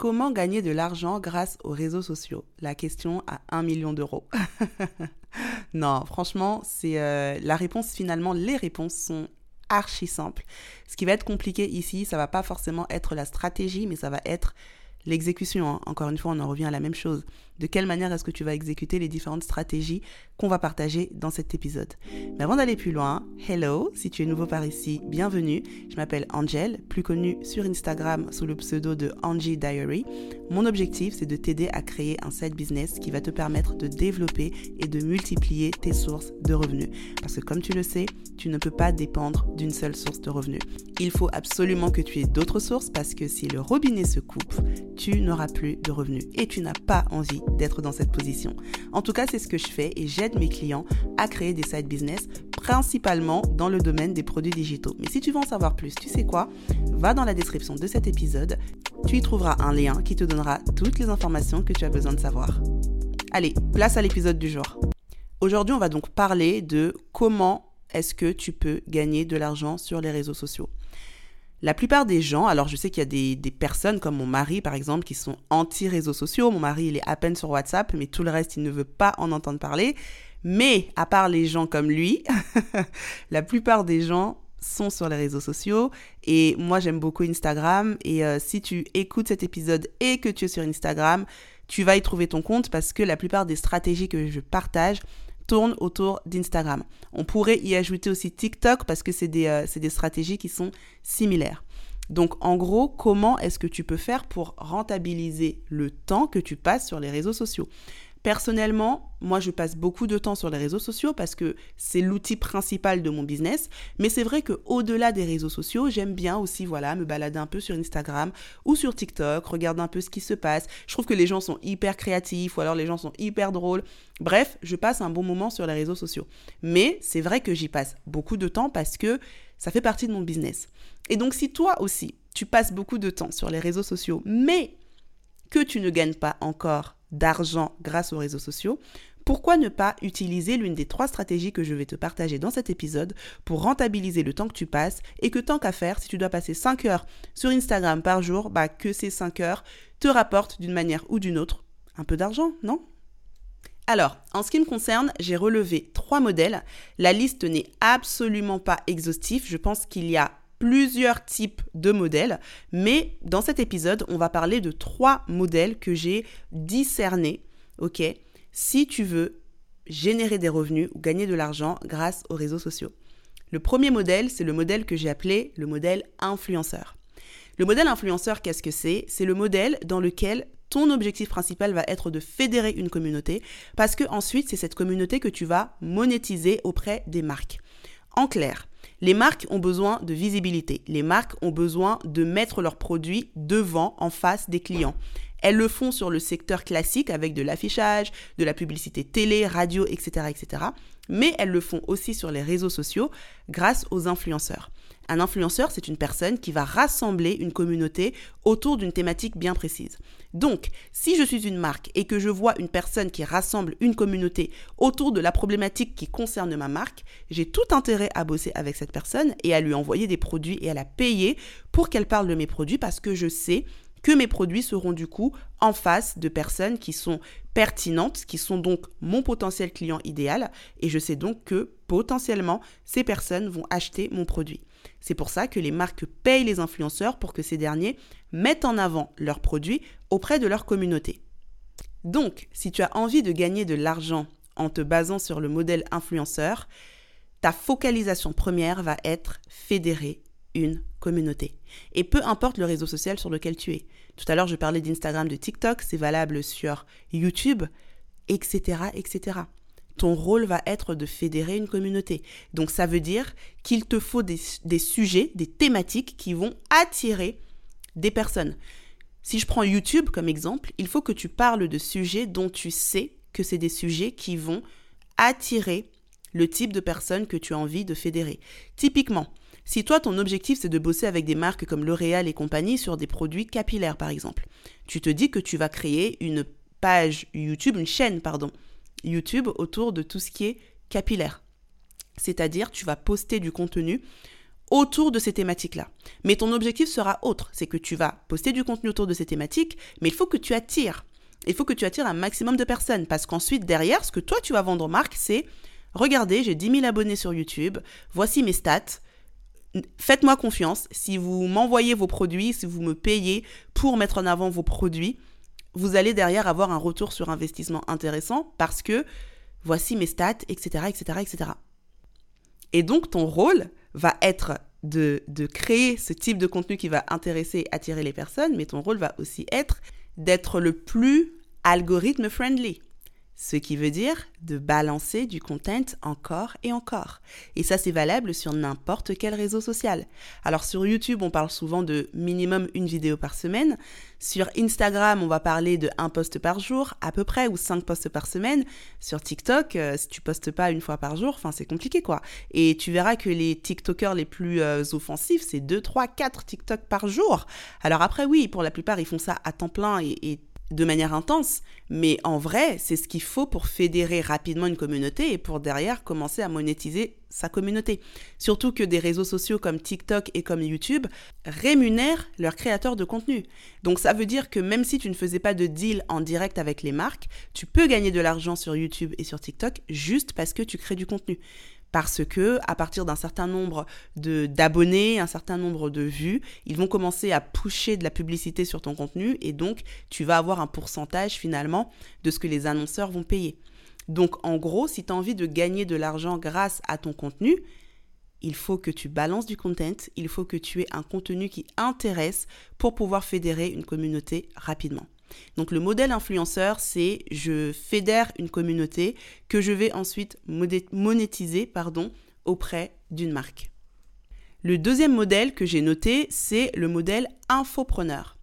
Comment gagner de l'argent grâce aux réseaux sociaux? La question à 1 million d'euros. non, franchement, c'est euh, la réponse finalement, les réponses sont archi simples. Ce qui va être compliqué ici, ça va pas forcément être la stratégie, mais ça va être l'exécution. Hein. Encore une fois, on en revient à la même chose. De quelle manière est-ce que tu vas exécuter les différentes stratégies qu'on va partager dans cet épisode Mais avant d'aller plus loin, hello, si tu es nouveau par ici, bienvenue. Je m'appelle Angel, plus connue sur Instagram sous le pseudo de Angie Diary. Mon objectif, c'est de t'aider à créer un side business qui va te permettre de développer et de multiplier tes sources de revenus. Parce que comme tu le sais, tu ne peux pas dépendre d'une seule source de revenus. Il faut absolument que tu aies d'autres sources parce que si le robinet se coupe, tu n'auras plus de revenus et tu n'as pas envie d'être dans cette position. En tout cas, c'est ce que je fais et j'aide mes clients à créer des side business principalement dans le domaine des produits digitaux. Mais si tu veux en savoir plus, tu sais quoi? Va dans la description de cet épisode, tu y trouveras un lien qui te donnera toutes les informations que tu as besoin de savoir. Allez, place à l'épisode du jour. Aujourd'hui, on va donc parler de comment est-ce que tu peux gagner de l'argent sur les réseaux sociaux. La plupart des gens, alors je sais qu'il y a des, personnes comme mon mari par exemple qui sont anti-réseaux sociaux. Mon mari il est à peine sur WhatsApp, mais tout le reste il ne veut pas en entendre parler. Mais à part les gens comme lui, la plupart des gens sont sur les réseaux sociaux et moi j'aime beaucoup Instagram et euh, si tu écoutes cet épisode et que tu es sur Instagram, tu vas y trouver ton compte parce que la plupart des stratégies que je partage autour d'Instagram. On pourrait y ajouter aussi TikTok parce que c'est des, euh, des stratégies qui sont similaires. Donc en gros, comment est-ce que tu peux faire pour rentabiliser le temps que tu passes sur les réseaux sociaux? Personnellement, moi, je passe beaucoup de temps sur les réseaux sociaux parce que c'est l'outil principal de mon business. Mais c'est vrai que au-delà des réseaux sociaux, j'aime bien aussi, voilà, me balader un peu sur Instagram ou sur TikTok, regarder un peu ce qui se passe. Je trouve que les gens sont hyper créatifs ou alors les gens sont hyper drôles. Bref, je passe un bon moment sur les réseaux sociaux. Mais c'est vrai que j'y passe beaucoup de temps parce que ça fait partie de mon business. Et donc, si toi aussi, tu passes beaucoup de temps sur les réseaux sociaux, mais que tu ne gagnes pas encore d'argent grâce aux réseaux sociaux, pourquoi ne pas utiliser l'une des trois stratégies que je vais te partager dans cet épisode pour rentabiliser le temps que tu passes et que tant qu'à faire, si tu dois passer 5 heures sur Instagram par jour, bah que ces 5 heures te rapportent d'une manière ou d'une autre un peu d'argent, non? Alors, en ce qui me concerne, j'ai relevé trois modèles. La liste n'est absolument pas exhaustive. Je pense qu'il y a plusieurs types de modèles, mais dans cet épisode, on va parler de trois modèles que j'ai discernés, ok Si tu veux générer des revenus ou gagner de l'argent grâce aux réseaux sociaux. Le premier modèle, c'est le modèle que j'ai appelé le modèle influenceur. Le modèle influenceur, qu'est-ce que c'est? C'est le modèle dans lequel ton objectif principal va être de fédérer une communauté parce que ensuite c'est cette communauté que tu vas monétiser auprès des marques. En clair, les marques ont besoin de visibilité. Les marques ont besoin de mettre leurs produits devant, en face des clients. Elles le font sur le secteur classique avec de l'affichage, de la publicité télé, radio, etc., etc. Mais elles le font aussi sur les réseaux sociaux grâce aux influenceurs. Un influenceur, c'est une personne qui va rassembler une communauté autour d'une thématique bien précise. Donc, si je suis une marque et que je vois une personne qui rassemble une communauté autour de la problématique qui concerne ma marque, j'ai tout intérêt à bosser avec cette personne et à lui envoyer des produits et à la payer pour qu'elle parle de mes produits parce que je sais que mes produits seront du coup en face de personnes qui sont pertinentes, qui sont donc mon potentiel client idéal, et je sais donc que potentiellement ces personnes vont acheter mon produit. C'est pour ça que les marques payent les influenceurs pour que ces derniers mettent en avant leurs produits auprès de leur communauté. Donc, si tu as envie de gagner de l'argent en te basant sur le modèle influenceur, ta focalisation première va être fédérer une communauté. Et peu importe le réseau social sur lequel tu es. Tout à l'heure, je parlais d'Instagram, de TikTok, c'est valable sur YouTube, etc., etc. Ton rôle va être de fédérer une communauté. Donc ça veut dire qu'il te faut des, sujets, des thématiques qui vont attirer des personnes. Si je prends YouTube comme exemple, il faut que tu parles de sujets dont tu sais que c'est des sujets qui vont attirer le type de personnes que tu as envie de fédérer. Typiquement, si toi, ton objectif, c'est de bosser avec des marques comme L'Oréal et compagnie sur des produits capillaires, par exemple, tu te dis que tu vas créer une page YouTube, une chaîne, pardon, YouTube autour de tout ce qui est capillaire. C'est-à-dire, tu vas poster du contenu autour de ces thématiques-là. Mais ton objectif sera autre, c'est que tu vas poster du contenu autour de ces thématiques, mais il faut que tu attires. Il faut que tu attires un maximum de personnes, parce qu'ensuite, derrière, ce que toi, tu vas vendre aux marques, c'est, regardez, j'ai 10 000 abonnés sur YouTube, voici mes stats, faites-moi confiance, si vous m'envoyez vos produits, si vous me payez pour mettre en avant vos produits, vous allez derrière avoir un retour sur investissement intéressant, parce que voici mes stats, etc., etc., etc. Et donc, ton rôle va être de, de créer ce type de contenu qui va intéresser et attirer les personnes, mais ton rôle va aussi être d'être le plus algorithme friendly. Ce qui veut dire de balancer du content encore et encore. Et ça, c'est valable sur n'importe quel réseau social. Alors sur YouTube, on parle souvent de minimum une vidéo par semaine. Sur Instagram, on va parler de un post par jour, à peu près, ou cinq posts par semaine. Sur TikTok, euh, si tu postes pas une fois par jour, enfin, c'est compliqué, quoi. Et tu verras que les TikTokers les plus euh, offensifs, c'est 2, 3, 4 TikTok par jour. Alors après, oui, pour la plupart, ils font ça à temps plein et, et de manière intense, mais en vrai, c'est ce qu'il faut pour fédérer rapidement une communauté et pour derrière commencer à monétiser sa communauté. Surtout que des réseaux sociaux comme TikTok et comme YouTube rémunèrent leurs créateurs de contenu. Donc ça veut dire que même si tu ne faisais pas de deal en direct avec les marques, tu peux gagner de l'argent sur YouTube et sur TikTok juste parce que tu crées du contenu parce que à partir d'un certain nombre d'abonnés, un certain nombre de vues, ils vont commencer à pusher de la publicité sur ton contenu et donc tu vas avoir un pourcentage finalement de ce que les annonceurs vont payer. Donc en gros, si tu as envie de gagner de l'argent grâce à ton contenu, il faut que tu balances du content, il faut que tu aies un contenu qui intéresse pour pouvoir fédérer une communauté rapidement. Donc le modèle influenceur, c'est je fédère une communauté que je vais ensuite monétiser auprès d'une marque. Le deuxième modèle que j'ai noté, c'est le modèle infopreneur.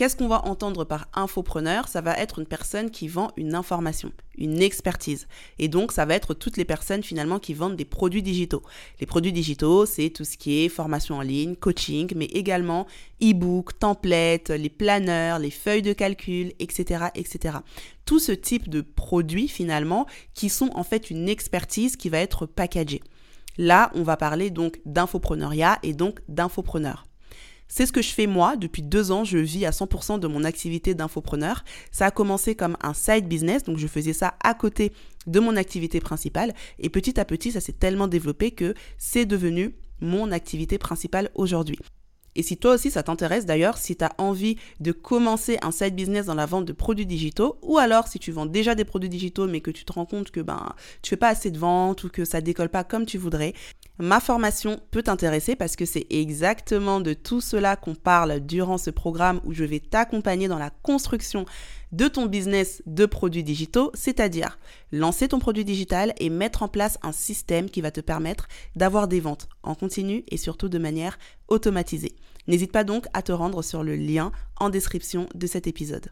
Qu'est-ce qu'on va entendre par infopreneur? Ça va être une personne qui vend une information, une expertise. Et donc, ça va être toutes les personnes finalement qui vendent des produits digitaux. Les produits digitaux, c'est tout ce qui est formation en ligne, coaching, mais également e-book, templates, les planeurs, les feuilles de calcul, etc., etc. Tout ce type de produits finalement qui sont en fait une expertise qui va être packagée. Là, on va parler donc d'infopreneuriat et donc d'infopreneur. C'est ce que je fais moi. Depuis deux ans, je vis à 100% de mon activité d'infopreneur. Ça a commencé comme un side business, donc je faisais ça à côté de mon activité principale. Et petit à petit, ça s'est tellement développé que c'est devenu mon activité principale aujourd'hui. Et si toi aussi ça t'intéresse d'ailleurs, si tu as envie de commencer un side business dans la vente de produits digitaux, ou alors si tu vends déjà des produits digitaux mais que tu te rends compte que ben tu fais pas assez de ventes ou que ça décolle pas comme tu voudrais, Ma formation peut t'intéresser parce que c'est exactement de tout cela qu'on parle durant ce programme où je vais t'accompagner dans la construction de ton business de produits digitaux, c'est-à-dire lancer ton produit digital et mettre en place un système qui va te permettre d'avoir des ventes en continu et surtout de manière automatisée. N'hésite pas donc à te rendre sur le lien en description de cet épisode.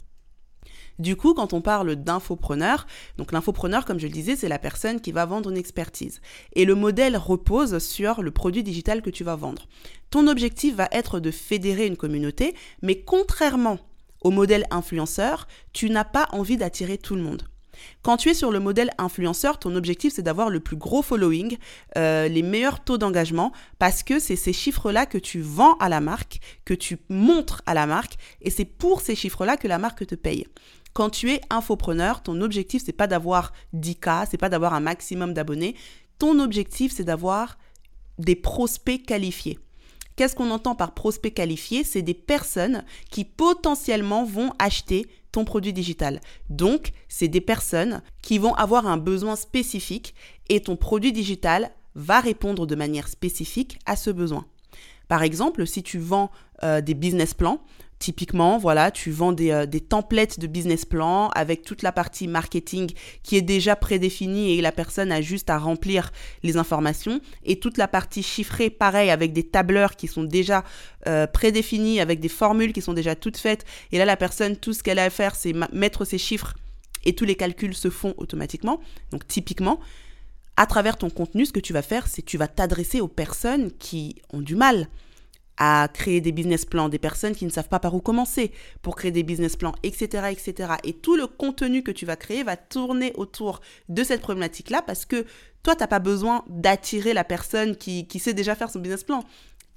Du coup, quand on parle d'infopreneur, donc l'infopreneur, comme je le disais, c'est la personne qui va vendre une expertise. Et le modèle repose sur le produit digital que tu vas vendre. Ton objectif va être de fédérer une communauté, mais contrairement au modèle influenceur, tu n'as pas envie d'attirer tout le monde. Quand tu es sur le modèle influenceur, ton objectif c'est d'avoir le plus gros following, euh, les meilleurs taux d'engagement, parce que c'est ces chiffres-là que tu vends à la marque, que tu montres à la marque, et c'est pour ces chiffres-là que la marque te paye. Quand tu es infopreneur, ton objectif, c'est pas d'avoir 10K, c'est pas d'avoir un maximum d'abonnés. Ton objectif, c'est d'avoir des prospects qualifiés. Qu'est-ce qu'on entend par prospects qualifiés? C'est des personnes qui potentiellement vont acheter ton produit digital. Donc, c'est des personnes qui vont avoir un besoin spécifique et ton produit digital va répondre de manière spécifique à ce besoin. Par exemple, si tu vends euh, des business plans, Typiquement, voilà, tu vends des, euh, des, templates de business plan avec toute la partie marketing qui est déjà prédéfinie et la personne a juste à remplir les informations. Et toute la partie chiffrée, pareil, avec des tableurs qui sont déjà euh, prédéfinis, avec des formules qui sont déjà toutes faites. Et là, la personne, tout ce qu'elle a à faire, c'est mettre ses chiffres et tous les calculs se font automatiquement. Donc, typiquement, à travers ton contenu, ce que tu vas faire, c'est tu vas t'adresser aux personnes qui ont du mal à créer des business plans, des personnes qui ne savent pas par où commencer pour créer des business plans, etc., etc. Et tout le contenu que tu vas créer va tourner autour de cette problématique-là parce que toi, tu n'as pas besoin d'attirer la personne qui, qui, sait déjà faire son business plan.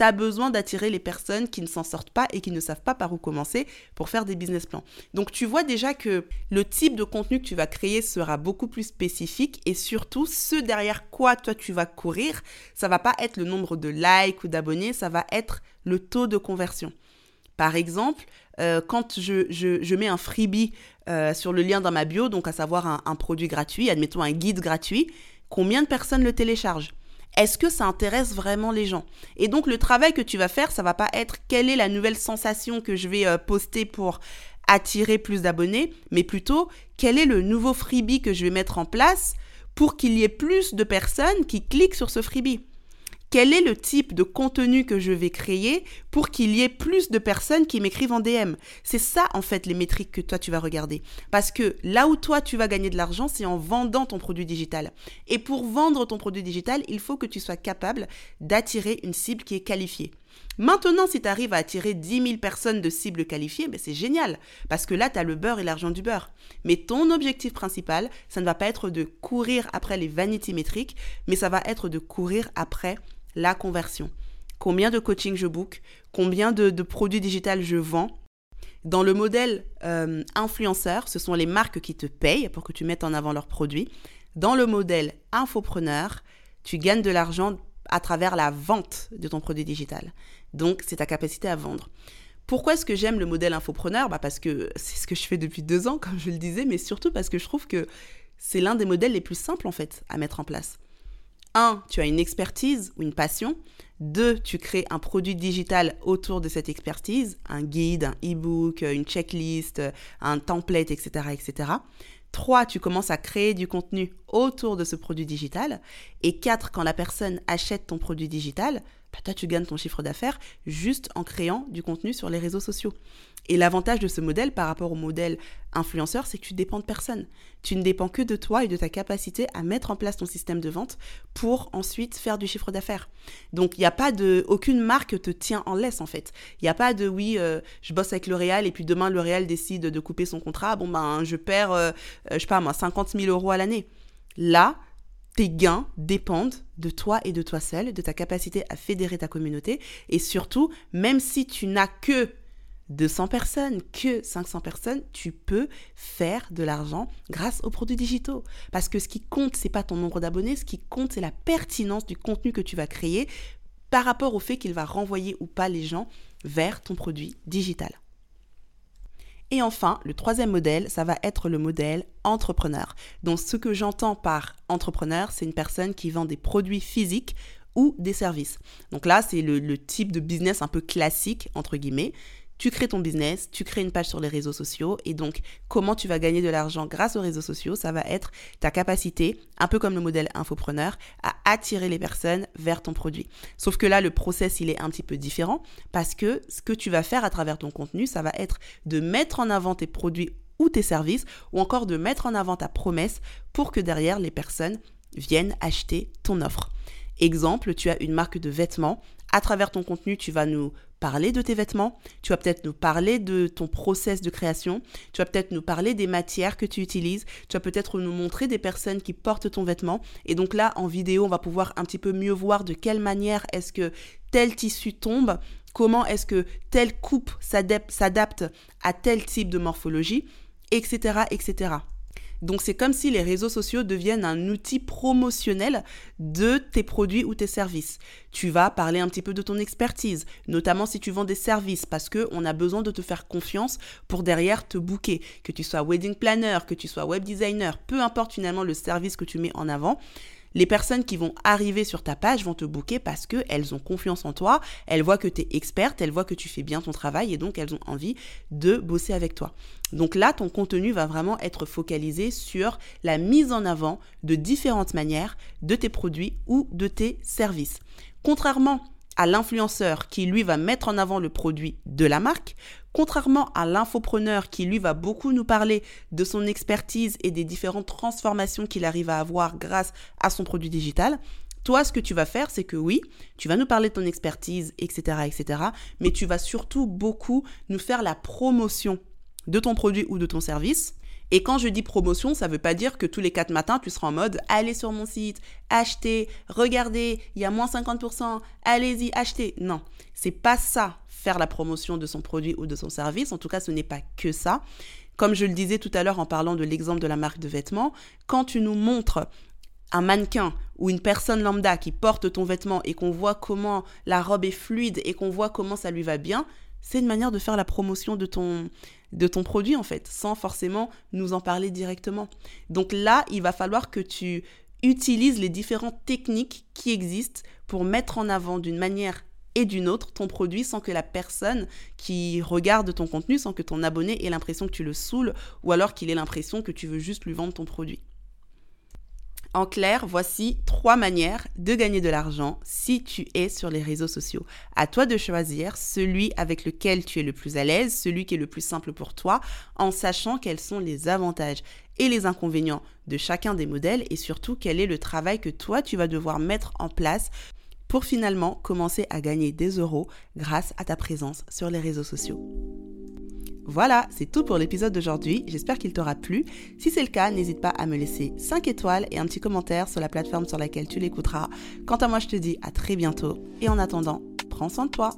Tu besoin d'attirer les personnes qui ne s'en sortent pas et qui ne savent pas par où commencer pour faire des business plans. Donc tu vois déjà que le type de contenu que tu vas créer sera beaucoup plus spécifique et surtout ce derrière quoi toi tu vas courir, ça va pas être le nombre de likes ou d'abonnés, ça va être le taux de conversion. Par exemple, euh, quand je, mets un freebie euh, sur le lien dans ma bio, donc à savoir un, un produit gratuit, admettons un guide gratuit, combien de personnes le téléchargent? Est-ce que ça intéresse vraiment les gens? Et donc le travail que tu vas faire, ça va pas être quelle est la nouvelle sensation que je vais euh, poster pour attirer plus d'abonnés, mais plutôt quel est le nouveau freebie que je vais mettre en place pour qu'il y ait plus de personnes qui cliquent sur ce freebie quel est le type de contenu que je vais créer pour qu'il y ait plus de personnes qui m'écrivent en DM. C'est ça, en fait, les métriques que toi, tu vas regarder. Parce que là où toi, tu vas gagner de l'argent, c'est en vendant ton produit digital. Et pour vendre ton produit digital, il faut que tu sois capable d'attirer une cible qui est qualifiée. Maintenant, si tu arrives à attirer 10 000 personnes de cibles qualifiées, ben c'est génial, parce que là, tu as le beurre et l'argent du beurre. Mais ton objectif principal, ça ne va pas être de courir après les vanity métriques, mais ça va être de courir après la conversion. Combien de coaching je book, combien de, produits digitaux je vends. Dans le modèle euh, influenceur, ce sont les marques qui te payent pour que tu mettes en avant leurs produits. Dans le modèle infopreneur, tu gagnes de l'argent à travers la vente de ton produit digital. Donc, c'est ta capacité à vendre. Pourquoi est-ce que j'aime le modèle infopreneur? Bah Parce que c'est ce que je fais depuis deux ans, comme je le disais, mais surtout parce que je trouve que c'est l'un des modèles les plus simples, en fait, à mettre en place. 1. Tu as une expertise ou une passion. 2. Tu crées un produit digital autour de cette expertise, un guide, un e-book, une checklist, un template, etc., etc. 3. Tu commences à créer du contenu autour de ce produit digital. Et 4. Quand la personne achète ton produit digital, bah, toi, tu gagnes ton chiffre d'affaires juste en créant du contenu sur les réseaux sociaux. Et l'avantage de ce modèle par rapport au modèle influenceur, c'est que tu dépends de personne. Tu ne dépends que de toi et de ta capacité à mettre en place ton système de vente pour ensuite faire du chiffre d'affaires. Donc, il n'y a pas de. Aucune marque te tient en laisse, en fait. Il n'y a pas de oui, euh, je bosse avec L'Oréal et puis demain, L'Oréal décide de couper son contrat. Bon, ben, je perds, euh, euh, je sais pas moi, 50 000 euros à l'année. Là, tes gains dépendent de toi et de toi seul, de ta capacité à fédérer ta communauté. Et surtout, même si tu n'as que 200 personnes, que 500 personnes, tu peux faire de l'argent grâce aux produits digitaux. Parce que ce qui compte, c'est pas ton nombre d'abonnés, ce qui compte, c'est la pertinence du contenu que tu vas créer par rapport au fait qu'il va renvoyer ou pas les gens vers ton produit digital. Et enfin, le troisième modèle, ça va être le modèle entrepreneur. Donc ce que j'entends par entrepreneur, c'est une personne qui vend des produits physiques ou des services. Donc là, c'est le, type de business un peu classique, entre guillemets tu crées ton business, tu crées une page sur les réseaux sociaux et donc comment tu vas gagner de l'argent grâce aux réseaux sociaux, ça va être ta capacité, un peu comme le modèle infopreneur, à attirer les personnes vers ton produit. Sauf que là, le process, il est un petit peu différent parce que ce que tu vas faire à travers ton contenu, ça va être de mettre en avant tes produits ou tes services ou encore de mettre en avant ta promesse pour que derrière les personnes viennent acheter ton offre. Exemple, tu as une marque de vêtements. À travers ton contenu, tu vas nous parler de tes vêtements, tu vas peut-être nous parler de ton process de création, tu vas peut-être nous parler des matières que tu utilises, tu vas peut-être nous montrer des personnes qui portent ton vêtement. Et donc là, en vidéo, on va pouvoir un petit peu mieux voir de quelle manière est-ce que tel tissu tombe, comment est-ce que telle coupe s'adapte à tel type de morphologie, etc., etc. Donc c'est comme si les réseaux sociaux deviennent un outil promotionnel de tes produits ou tes services. Tu vas parler un petit peu de ton expertise, notamment si tu vends des services, parce qu'on a besoin de te faire confiance pour derrière te booker. Que tu sois wedding planner, que tu sois web designer, peu importe finalement le service que tu mets en avant les personnes qui vont arriver sur ta page vont te booker parce qu'elles ont confiance en toi, elles voient que tu es experte, elles voient que tu fais bien ton travail et donc elles ont envie de bosser avec toi. Donc là, ton contenu va vraiment être focalisé sur la mise en avant de différentes manières de tes produits ou de tes services. Contrairement à l'influenceur qui lui va mettre en avant le produit de la marque, contrairement à l'infopreneur qui lui va beaucoup nous parler de son expertise et des différentes transformations qu'il arrive à avoir grâce à son produit digital. Toi, ce que tu vas faire, c'est que oui, tu vas nous parler de ton expertise, etc., etc., mais tu vas surtout beaucoup nous faire la promotion de ton produit ou de ton service Et quand je dis promotion, ça ne veut pas dire que tous les quatre matins, tu seras en mode allez sur mon site, achetez, regardez, il y a moins 50%, allez-y, achetez. Non, c'est pas ça, faire la promotion de son produit ou de son service. En tout cas, ce n'est pas que ça. Comme je le disais tout à l'heure en parlant de l'exemple de la marque de vêtements, quand tu nous montres un mannequin ou une personne lambda qui porte ton vêtement et qu'on voit comment la robe est fluide et qu'on voit comment ça lui va bien, c'est une manière de faire la promotion de ton, de ton produit en fait, sans forcément nous en parler directement. Donc là, il va falloir que tu utilises les différentes techniques qui existent pour mettre en avant d'une manière et d'une autre ton produit sans que la personne qui regarde ton contenu, sans que ton abonné ait l'impression que tu le saoules ou alors qu'il ait l'impression que tu veux juste lui vendre ton produit. En clair, voici trois manières de gagner de l'argent si tu es sur les réseaux sociaux. À toi de choisir celui avec lequel tu es le plus à l'aise, celui qui est le plus simple pour toi, en sachant quels sont les avantages et les inconvénients de chacun des modèles et surtout quel est le travail que toi tu vas devoir mettre en place pour finalement commencer à gagner des euros grâce à ta présence sur les réseaux sociaux. Voilà, c'est tout pour l'épisode d'aujourd'hui. J'espère qu'il t'aura plu. Si c'est le cas, n'hésite pas à me laisser 5 étoiles et un petit commentaire sur la plateforme sur laquelle tu l'écouteras. Quant à moi, je te dis à très bientôt. Et en attendant, prends soin de toi.